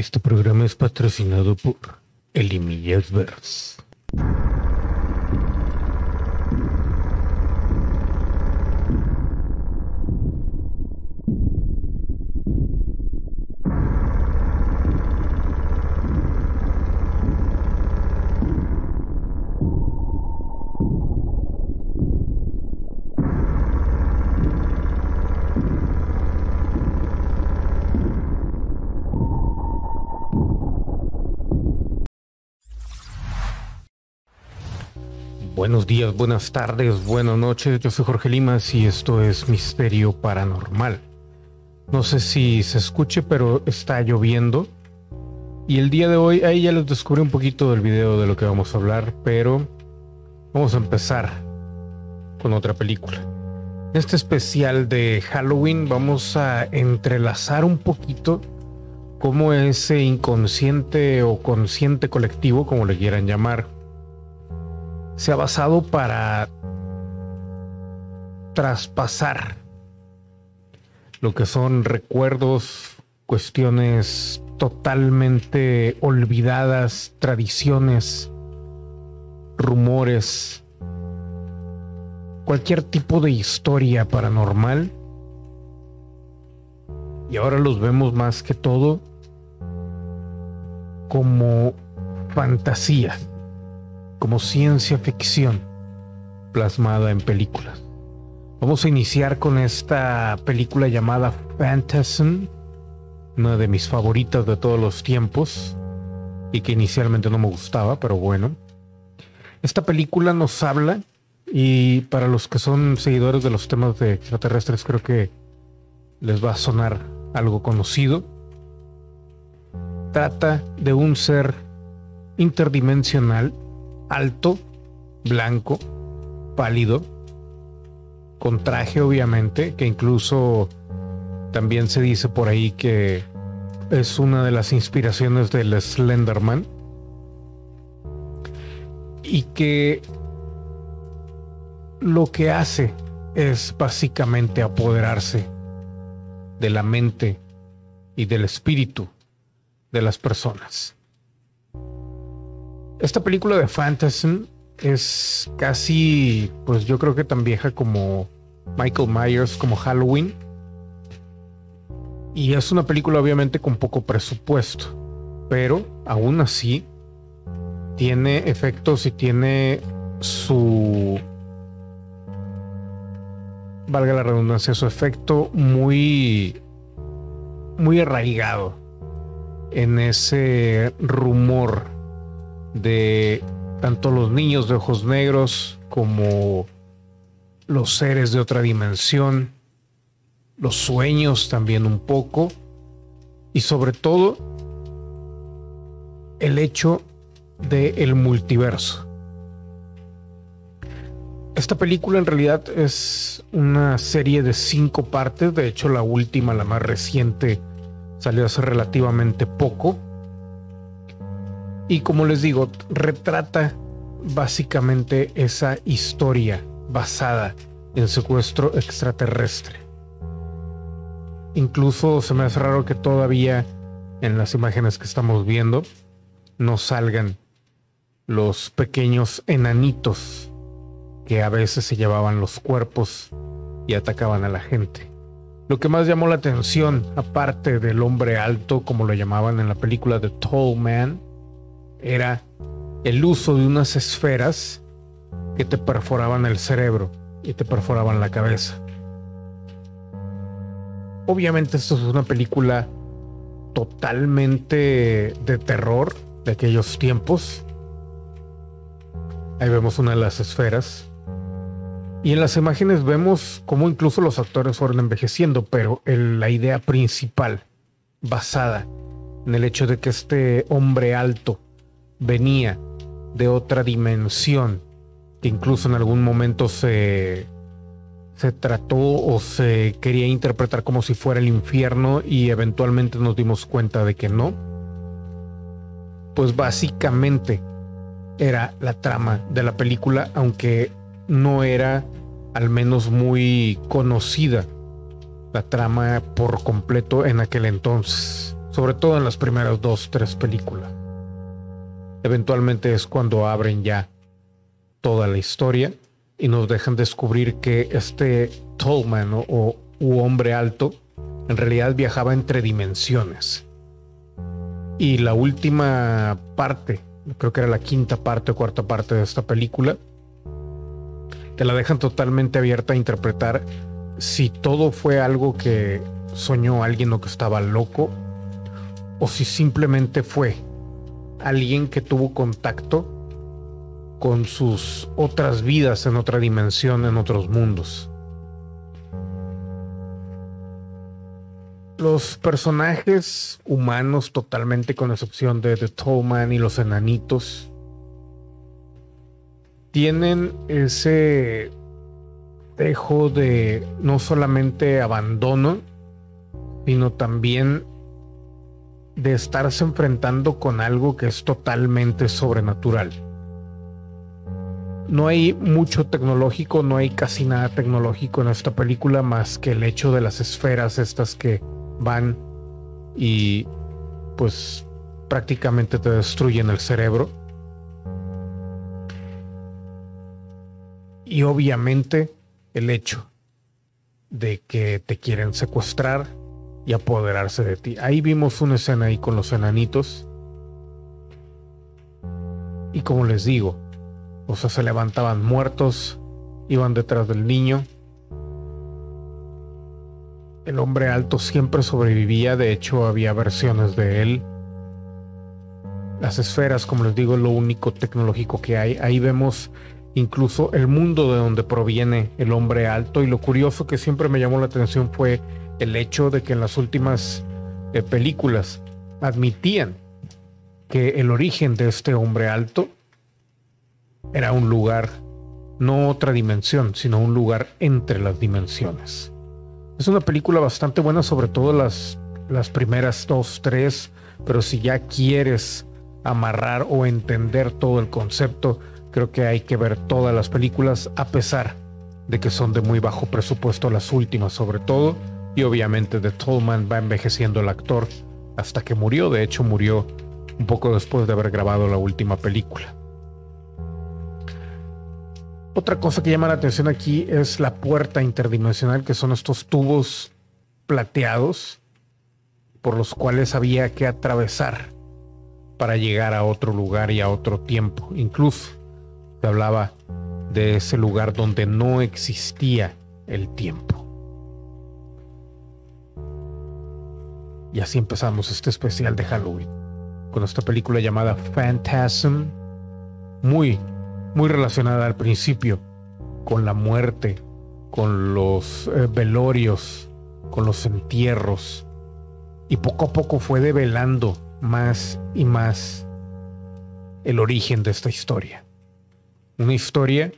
Este programa es patrocinado por Elimillas Verse. Días, buenas tardes, buenas noches. Yo soy Jorge Limas y esto es Misterio Paranormal. No sé si se escuche, pero está lloviendo. Y el día de hoy, ahí ya les descubrí un poquito del video de lo que vamos a hablar, pero vamos a empezar con otra película. En este especial de Halloween vamos a entrelazar un poquito cómo ese inconsciente o consciente colectivo, como le quieran llamar, se ha basado para traspasar lo que son recuerdos, cuestiones totalmente olvidadas, tradiciones, rumores, cualquier tipo de historia paranormal. Y ahora los vemos más que todo como fantasía como ciencia ficción plasmada en películas. Vamos a iniciar con esta película llamada Phantasm, una de mis favoritas de todos los tiempos y que inicialmente no me gustaba, pero bueno. Esta película nos habla y para los que son seguidores de los temas de extraterrestres creo que les va a sonar algo conocido. Trata de un ser interdimensional alto, blanco, pálido, con traje obviamente, que incluso también se dice por ahí que es una de las inspiraciones del Slenderman. Y que lo que hace es básicamente apoderarse de la mente y del espíritu de las personas. Esta película de Phantasm es casi, pues yo creo que tan vieja como Michael Myers, como Halloween. Y es una película obviamente con poco presupuesto, pero aún así tiene efectos y tiene su, valga la redundancia, su efecto muy, muy arraigado en ese rumor de tanto los niños de ojos negros como los seres de otra dimensión, los sueños también un poco, y sobre todo el hecho del el multiverso. Esta película en realidad es una serie de cinco partes, de hecho la última, la más reciente, salió hace relativamente poco y como les digo, retrata básicamente esa historia basada en secuestro extraterrestre. Incluso se me hace raro que todavía en las imágenes que estamos viendo no salgan los pequeños enanitos que a veces se llevaban los cuerpos y atacaban a la gente. Lo que más llamó la atención, aparte del hombre alto, como lo llamaban en la película The Tall Man, era el uso de unas esferas que te perforaban el cerebro y te perforaban la cabeza. Obviamente esto es una película totalmente de terror de aquellos tiempos. Ahí vemos una de las esferas. Y en las imágenes vemos cómo incluso los actores fueron envejeciendo, pero la idea principal, basada en el hecho de que este hombre alto venía de otra dimensión que incluso en algún momento se, se trató o se quería interpretar como si fuera el infierno y eventualmente nos dimos cuenta de que no. Pues básicamente era la trama de la película, aunque no era al menos muy conocida la trama por completo en aquel entonces. sobre todo en las primeras dos, tres películas. Eventualmente es cuando abren ya toda la historia y nos dejan descubrir que este Tallman o, o u hombre alto en realidad viajaba entre dimensiones. Y la última parte, creo que era la quinta parte o cuarta parte de esta película, te la dejan totalmente abierta a interpretar si todo fue algo que soñó alguien o que estaba loco, o si simplemente fue alguien que tuvo contacto con sus otras vidas en otra dimensión, en otros mundos. Los personajes humanos, totalmente con excepción de The Tall y los enanitos, tienen ese dejo de no solamente abandono, sino también de estarse enfrentando con algo que es totalmente sobrenatural. No hay mucho tecnológico, no hay casi nada tecnológico en esta película más que el hecho de las esferas estas que van y pues prácticamente te destruyen el cerebro. Y obviamente el hecho de que te quieren secuestrar y apoderarse de ti. Ahí vimos una escena ahí con los enanitos. Y como les digo, o sea, se levantaban muertos, iban detrás del niño. El hombre alto siempre sobrevivía, de hecho había versiones de él. Las esferas, como les digo, es lo único tecnológico que hay. Ahí vemos incluso el mundo de donde proviene el hombre alto y lo curioso que siempre me llamó la atención fue el hecho de que en las últimas eh, películas admitían que el origen de este hombre alto era un lugar, no otra dimensión, sino un lugar entre las dimensiones. Es una película bastante buena, sobre todo las, las primeras dos, tres, pero si ya quieres amarrar o entender todo el concepto, creo que hay que ver todas las películas, a pesar de que son de muy bajo presupuesto las últimas sobre todo, y obviamente The Tallman va envejeciendo el actor hasta que murió. De hecho, murió un poco después de haber grabado la última película. Otra cosa que llama la atención aquí es la puerta interdimensional, que son estos tubos plateados por los cuales había que atravesar para llegar a otro lugar y a otro tiempo. Incluso se hablaba de ese lugar donde no existía el tiempo. Y así empezamos este especial de Halloween con esta película llamada Phantasm, muy, muy relacionada al principio con la muerte, con los eh, velorios, con los entierros. Y poco a poco fue develando más y más el origen de esta historia. Una historia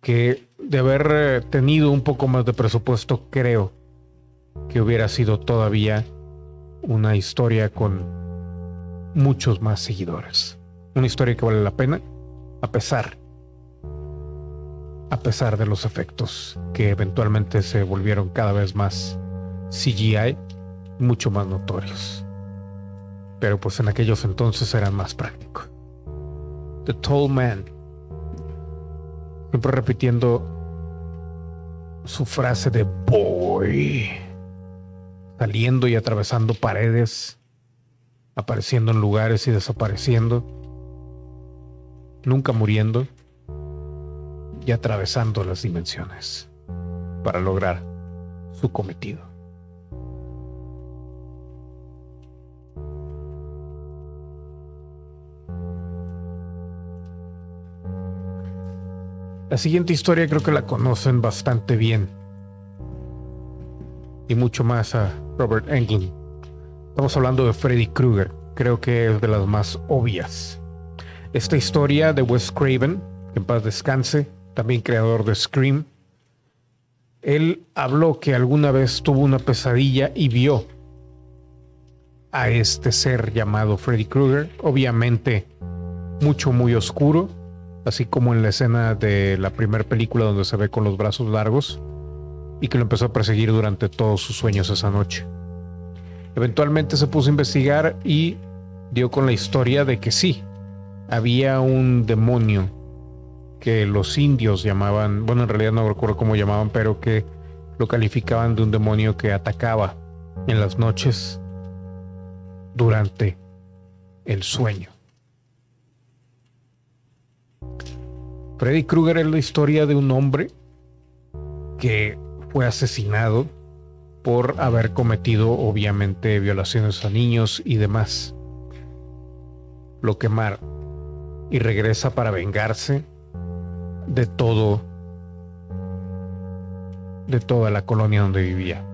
que de haber eh, tenido un poco más de presupuesto, creo que hubiera sido todavía una historia con muchos más seguidores. Una historia que vale la pena, a pesar, a pesar de los efectos que eventualmente se volvieron cada vez más CGI, mucho más notorios. Pero pues en aquellos entonces eran más prácticos. The Tall Man, siempre repitiendo su frase de boy saliendo y atravesando paredes, apareciendo en lugares y desapareciendo, nunca muriendo y atravesando las dimensiones para lograr su cometido. La siguiente historia creo que la conocen bastante bien y mucho más a Robert Englund. Estamos hablando de Freddy Krueger, creo que es de las más obvias. Esta historia de Wes Craven, que en paz descanse, también creador de Scream, él habló que alguna vez tuvo una pesadilla y vio a este ser llamado Freddy Krueger, obviamente mucho muy oscuro, así como en la escena de la primera película donde se ve con los brazos largos y que lo empezó a perseguir durante todos sus sueños esa noche. Eventualmente se puso a investigar y dio con la historia de que sí, había un demonio que los indios llamaban, bueno, en realidad no recuerdo cómo llamaban, pero que lo calificaban de un demonio que atacaba en las noches durante el sueño. Freddy Krueger es la historia de un hombre que fue asesinado por haber cometido obviamente violaciones a niños y demás. Lo quemaron y regresa para vengarse de todo, de toda la colonia donde vivía.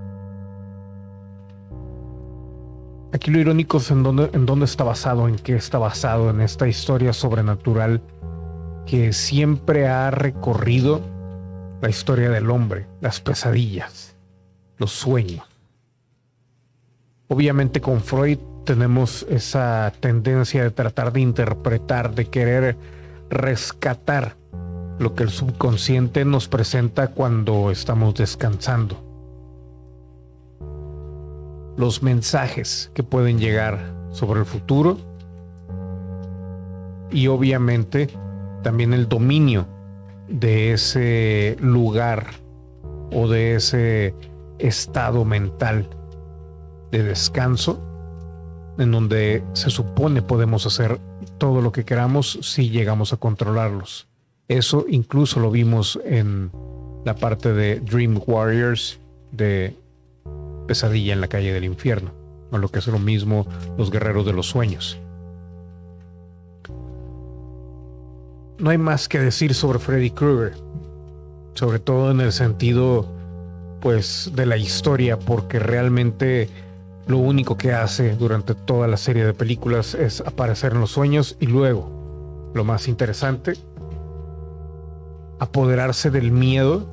Aquí lo irónico es en dónde, en dónde está basado, en qué está basado, en esta historia sobrenatural que siempre ha recorrido la historia del hombre, las pesadillas, los sueños. Obviamente con Freud tenemos esa tendencia de tratar de interpretar, de querer rescatar lo que el subconsciente nos presenta cuando estamos descansando. Los mensajes que pueden llegar sobre el futuro y obviamente también el dominio de ese lugar o de ese estado mental de descanso en donde se supone podemos hacer todo lo que queramos si llegamos a controlarlos. Eso incluso lo vimos en la parte de Dream Warriors de Pesadilla en la calle del infierno, o lo que es lo mismo los guerreros de los sueños. No hay más que decir sobre Freddy Krueger, sobre todo en el sentido pues de la historia, porque realmente lo único que hace durante toda la serie de películas es aparecer en los sueños y luego, lo más interesante, apoderarse del miedo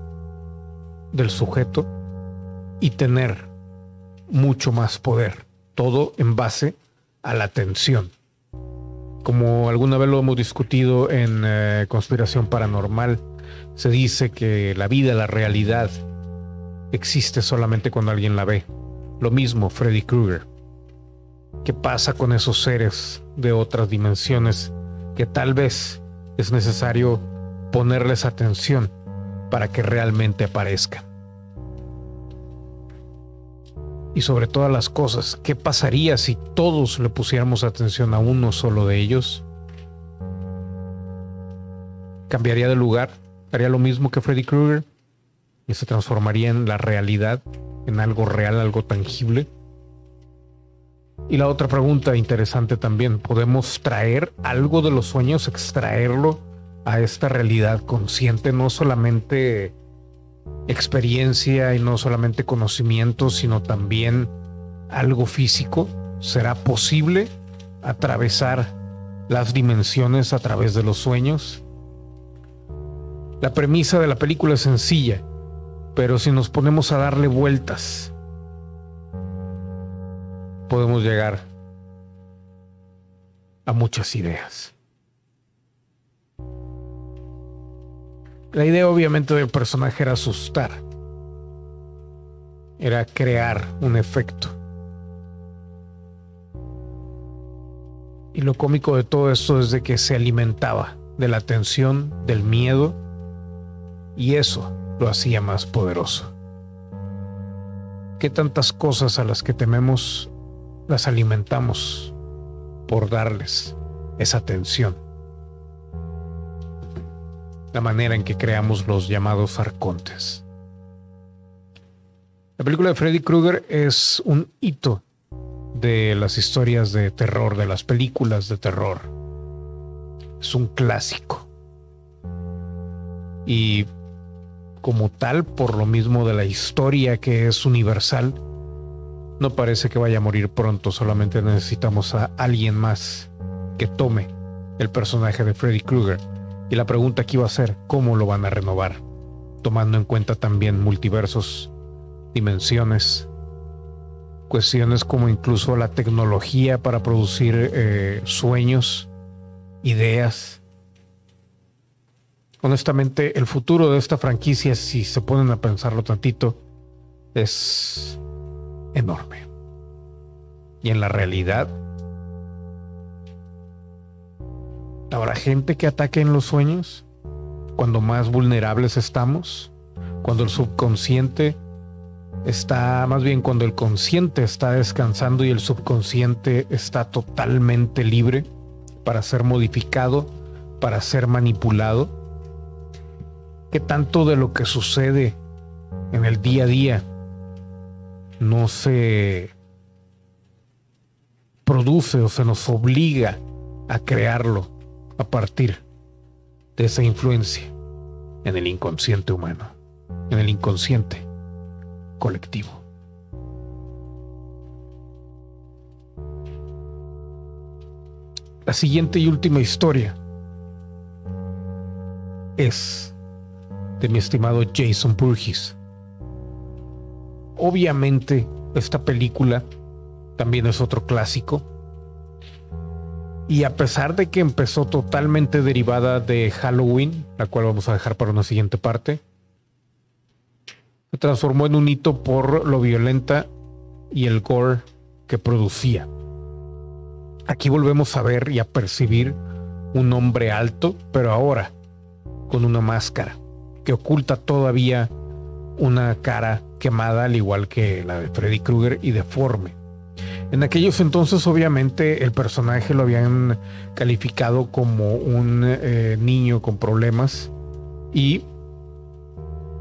del sujeto y tener mucho más poder. Todo en base a la tensión. Como alguna vez lo hemos discutido en eh, Conspiración Paranormal, se dice que la vida, la realidad, existe solamente cuando alguien la ve. Lo mismo Freddy Krueger. ¿Qué pasa con esos seres de otras dimensiones que tal vez es necesario ponerles atención para que realmente aparezcan? Y sobre todas las cosas, ¿qué pasaría si todos le pusiéramos atención a uno solo de ellos? ¿Cambiaría de lugar? ¿Haría lo mismo que Freddy Krueger? ¿Y se transformaría en la realidad en algo real, algo tangible? Y la otra pregunta interesante también, ¿podemos traer algo de los sueños, extraerlo a esta realidad consciente, no solamente experiencia y no solamente conocimiento, sino también algo físico? ¿Será posible atravesar las dimensiones a través de los sueños? La premisa de la película es sencilla pero si nos ponemos a darle vueltas, podemos llegar a muchas ideas. La idea obviamente del personaje era asustar, era crear un efecto. Y lo cómico de todo esto es de que se alimentaba de la tensión, del miedo, y eso lo hacía más poderoso. ¿Qué tantas cosas a las que tememos las alimentamos por darles esa atención? La manera en que creamos los llamados arcontes. La película de Freddy Krueger es un hito de las historias de terror, de las películas de terror. Es un clásico. Y como tal, por lo mismo de la historia que es universal, no parece que vaya a morir pronto, solamente necesitamos a alguien más que tome el personaje de Freddy Krueger. Y la pregunta aquí va a ser, ¿cómo lo van a renovar? Tomando en cuenta también multiversos, dimensiones, cuestiones como incluso la tecnología para producir eh, sueños, ideas, honestamente, el futuro de esta franquicia, si se ponen a pensarlo tantito, es enorme. y en la realidad. ¿Habrá gente que ataque en los sueños cuando más vulnerables estamos? Cuando el subconsciente está, más bien cuando el consciente está descansando y el subconsciente está totalmente libre para ser modificado, para ser manipulado. ¿Qué tanto de lo que sucede en el día a día no se produce o se nos obliga a crearlo a partir de esa influencia en el inconsciente humano, en el inconsciente colectivo. La siguiente y última historia es de mi estimado Jason Burgess. Obviamente, esta película también es otro clásico. Y a pesar de que empezó totalmente derivada de Halloween, la cual vamos a dejar para una siguiente parte, se transformó en un hito por lo violenta y el gore que producía. Aquí volvemos a ver y a percibir un hombre alto, pero ahora con una máscara que oculta todavía una cara quemada al igual que la de Freddy Krueger y deforme. En aquellos entonces obviamente el personaje lo habían calificado como un eh, niño con problemas y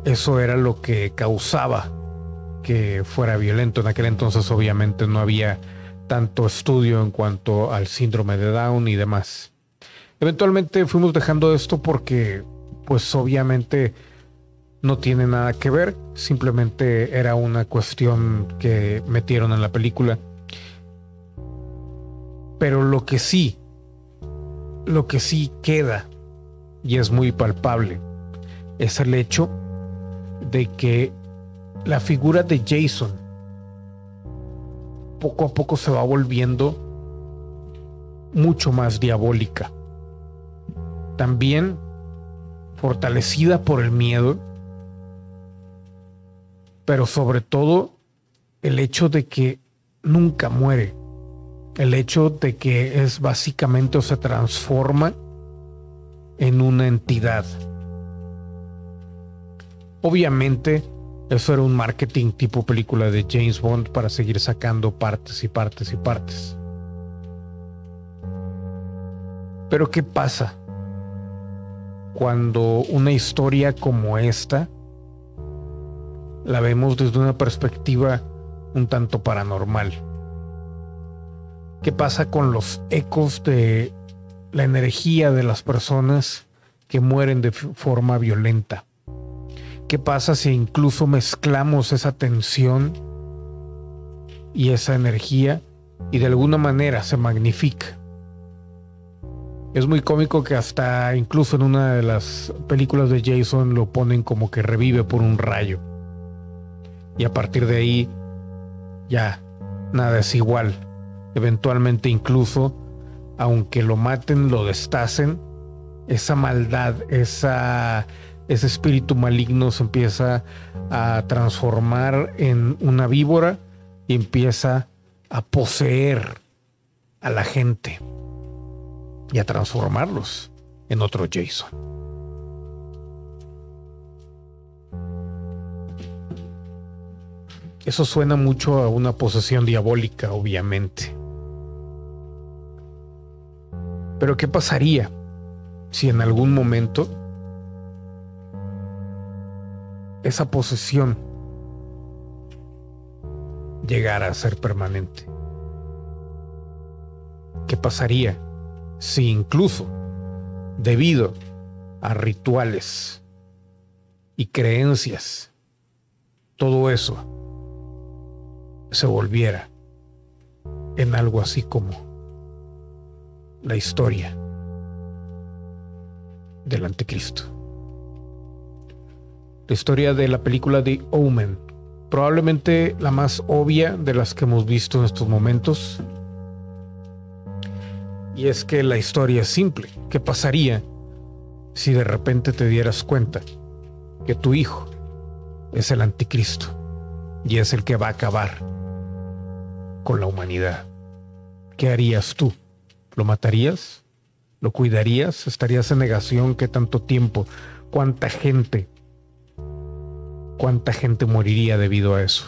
eso era lo que causaba que fuera violento. En aquel entonces obviamente no había tanto estudio en cuanto al síndrome de Down y demás. Eventualmente fuimos dejando esto porque pues obviamente no tiene nada que ver, simplemente era una cuestión que metieron en la película. Pero lo que sí, lo que sí queda y es muy palpable es el hecho de que la figura de Jason poco a poco se va volviendo mucho más diabólica. También fortalecida por el miedo pero sobre todo el hecho de que nunca muere, el hecho de que es básicamente o se transforma en una entidad. Obviamente, eso era un marketing tipo película de James Bond para seguir sacando partes y partes y partes. Pero ¿qué pasa cuando una historia como esta la vemos desde una perspectiva un tanto paranormal. ¿Qué pasa con los ecos de la energía de las personas que mueren de forma violenta? ¿Qué pasa si incluso mezclamos esa tensión y esa energía y de alguna manera se magnifica? Es muy cómico que hasta incluso en una de las películas de Jason lo ponen como que revive por un rayo y a partir de ahí ya nada es igual. Eventualmente incluso, aunque lo maten, lo destacen, esa maldad, ese espíritu maligno se empieza a transformar en una víbora y empieza a poseer a la gente y a transformarlos en otro Jason. Eso suena mucho a una posesión diabólica, obviamente. Pero ¿qué pasaría si en algún momento esa posesión llegara a ser permanente? ¿Qué pasaría si incluso debido a rituales y creencias, todo eso se volviera en algo así como la historia del anticristo. La historia de la película The Omen, probablemente la más obvia de las que hemos visto en estos momentos. Y es que la historia es simple. ¿Qué pasaría si de repente te dieras cuenta que tu hijo es el anticristo y es el que va a acabar con la humanidad. ¿Qué harías tú? ¿Lo matarías? ¿Lo cuidarías? ¿Estarías en negación? ¿Qué tanto tiempo? ¿Cuánta gente? ¿Cuánta gente moriría debido a eso?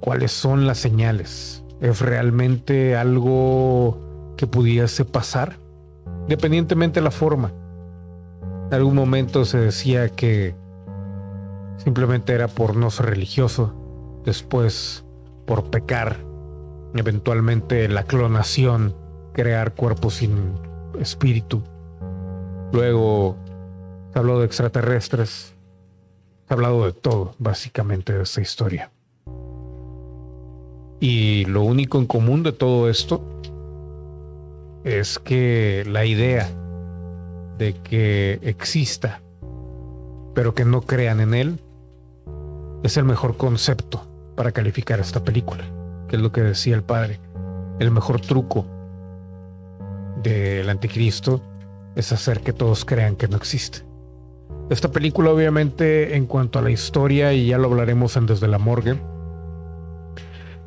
¿Cuáles son las señales? ¿Es realmente algo que pudiese pasar? Independientemente de la forma. En algún momento se decía que simplemente era por no ser religioso, después por pecar, eventualmente la clonación, crear cuerpos sin espíritu. Luego se habló de extraterrestres, se ha hablado de todo, básicamente, de esta historia. Y lo único en común de todo esto es que la idea de que exista, pero que no crean en él, es el mejor concepto para calificar esta película, que es lo que decía el padre. El mejor truco del anticristo es hacer que todos crean que no existe. Esta película obviamente en cuanto a la historia, y ya lo hablaremos en Desde la Morgue,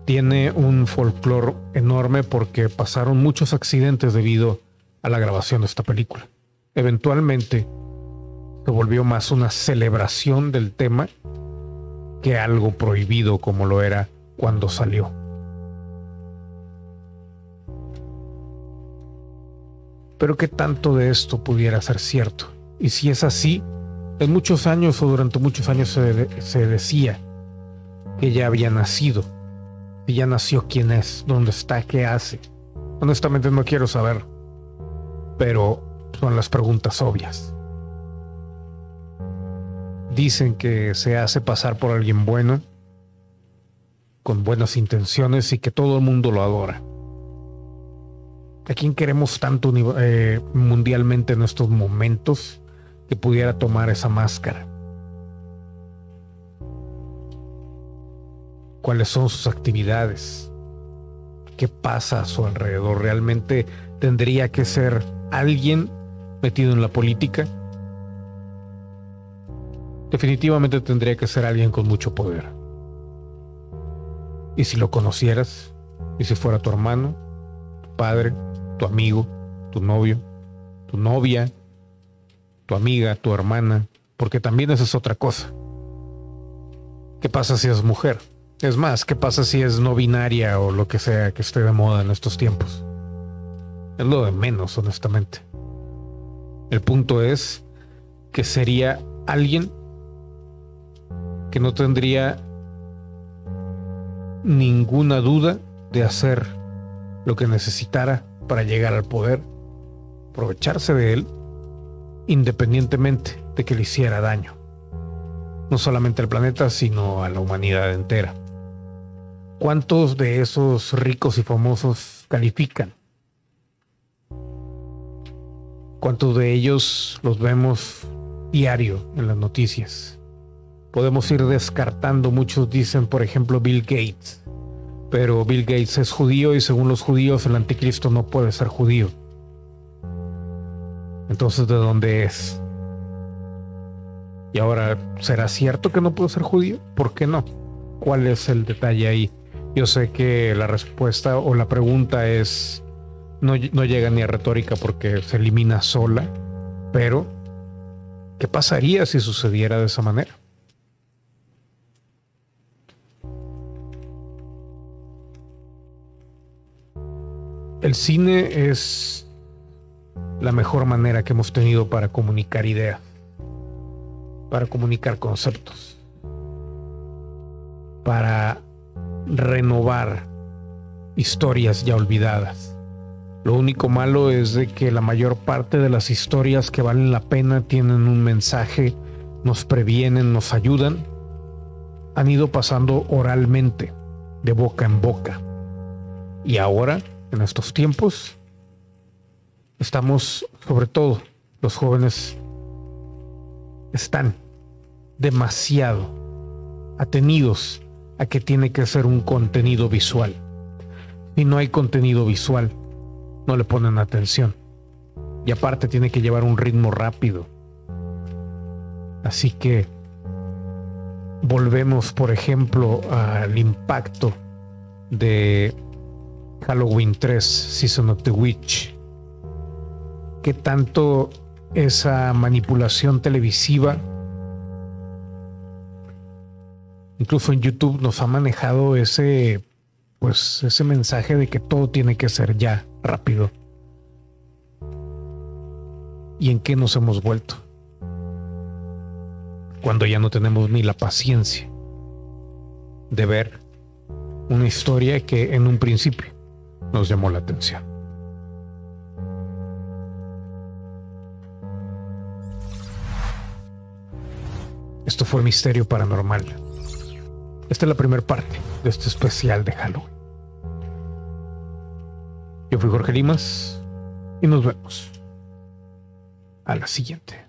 tiene un folclore enorme porque pasaron muchos accidentes debido a la grabación de esta película. Eventualmente se volvió más una celebración del tema que algo prohibido como lo era cuando salió. Pero qué tanto de esto pudiera ser cierto. Y si es así, en muchos años o durante muchos años se, decía que ya había nacido. Y ya nació quién es, dónde está, qué hace. Honestamente no quiero saber. Pero son las preguntas obvias dicen que se hace pasar por alguien bueno, con buenas intenciones y que todo el mundo lo adora. ¿A quién queremos tanto eh, mundialmente en estos momentos que pudiera tomar esa máscara? ¿Cuáles son sus actividades? ¿Qué pasa a su alrededor? ¿Realmente tendría que ser alguien metido en la política? definitivamente tendría que ser alguien con mucho poder. Y si lo conocieras, y si fuera tu hermano, tu padre, tu amigo, tu novio, tu novia, tu amiga, tu hermana, porque también esa es otra cosa. ¿Qué pasa si es mujer? Es más, ¿qué pasa si es no binaria o lo que sea que esté de moda en estos tiempos? Es lo de menos, honestamente. El punto es que sería alguien que no tendría ninguna duda de hacer lo que necesitara para llegar al poder, aprovecharse de él, independientemente de que le hiciera daño, no solamente al planeta, sino a la humanidad entera. ¿Cuántos de esos ricos y famosos califican? ¿Cuántos de ellos los vemos diario en las noticias? podemos ir descartando. Muchos dicen, por ejemplo, Bill Gates. Pero Bill Gates es judío y según los judíos el anticristo no puede ser judío. Entonces, ¿de dónde es? Y ahora, ¿será cierto que no puede ser judío? ¿Por qué no? ¿Cuál es el detalle ahí? Yo sé que la respuesta o la pregunta es, no, no llega ni a retórica porque se elimina sola, pero ¿qué pasaría si sucediera de esa manera? El cine es la mejor manera que hemos tenido para comunicar ideas, para comunicar conceptos, para renovar historias ya olvidadas. Lo único malo es de que la mayor parte de las historias que valen la pena tienen un mensaje, nos previenen, nos ayudan, han ido pasando oralmente, de boca en boca. Y ahora en estos tiempos, estamos, sobre todo los jóvenes, están demasiado atenidos a que tiene que ser un contenido visual. Si no hay contenido visual, no le ponen atención. Y aparte tiene que llevar un ritmo rápido. Así que volvemos, por ejemplo, al impacto de Halloween 3, Season of the Witch, que tanto esa manipulación televisiva, incluso en YouTube nos ha manejado ese, pues, ese mensaje de que todo tiene que ser ya, rápido. ¿Y en qué nos hemos vuelto? Cuando ya no tenemos ni la paciencia de ver una historia que en un principio nos llamó la atención. Esto fue Misterio Paranormal. Esta es la primera parte de este especial de Halloween. Yo fui Jorge Limas y nos vemos a la siguiente.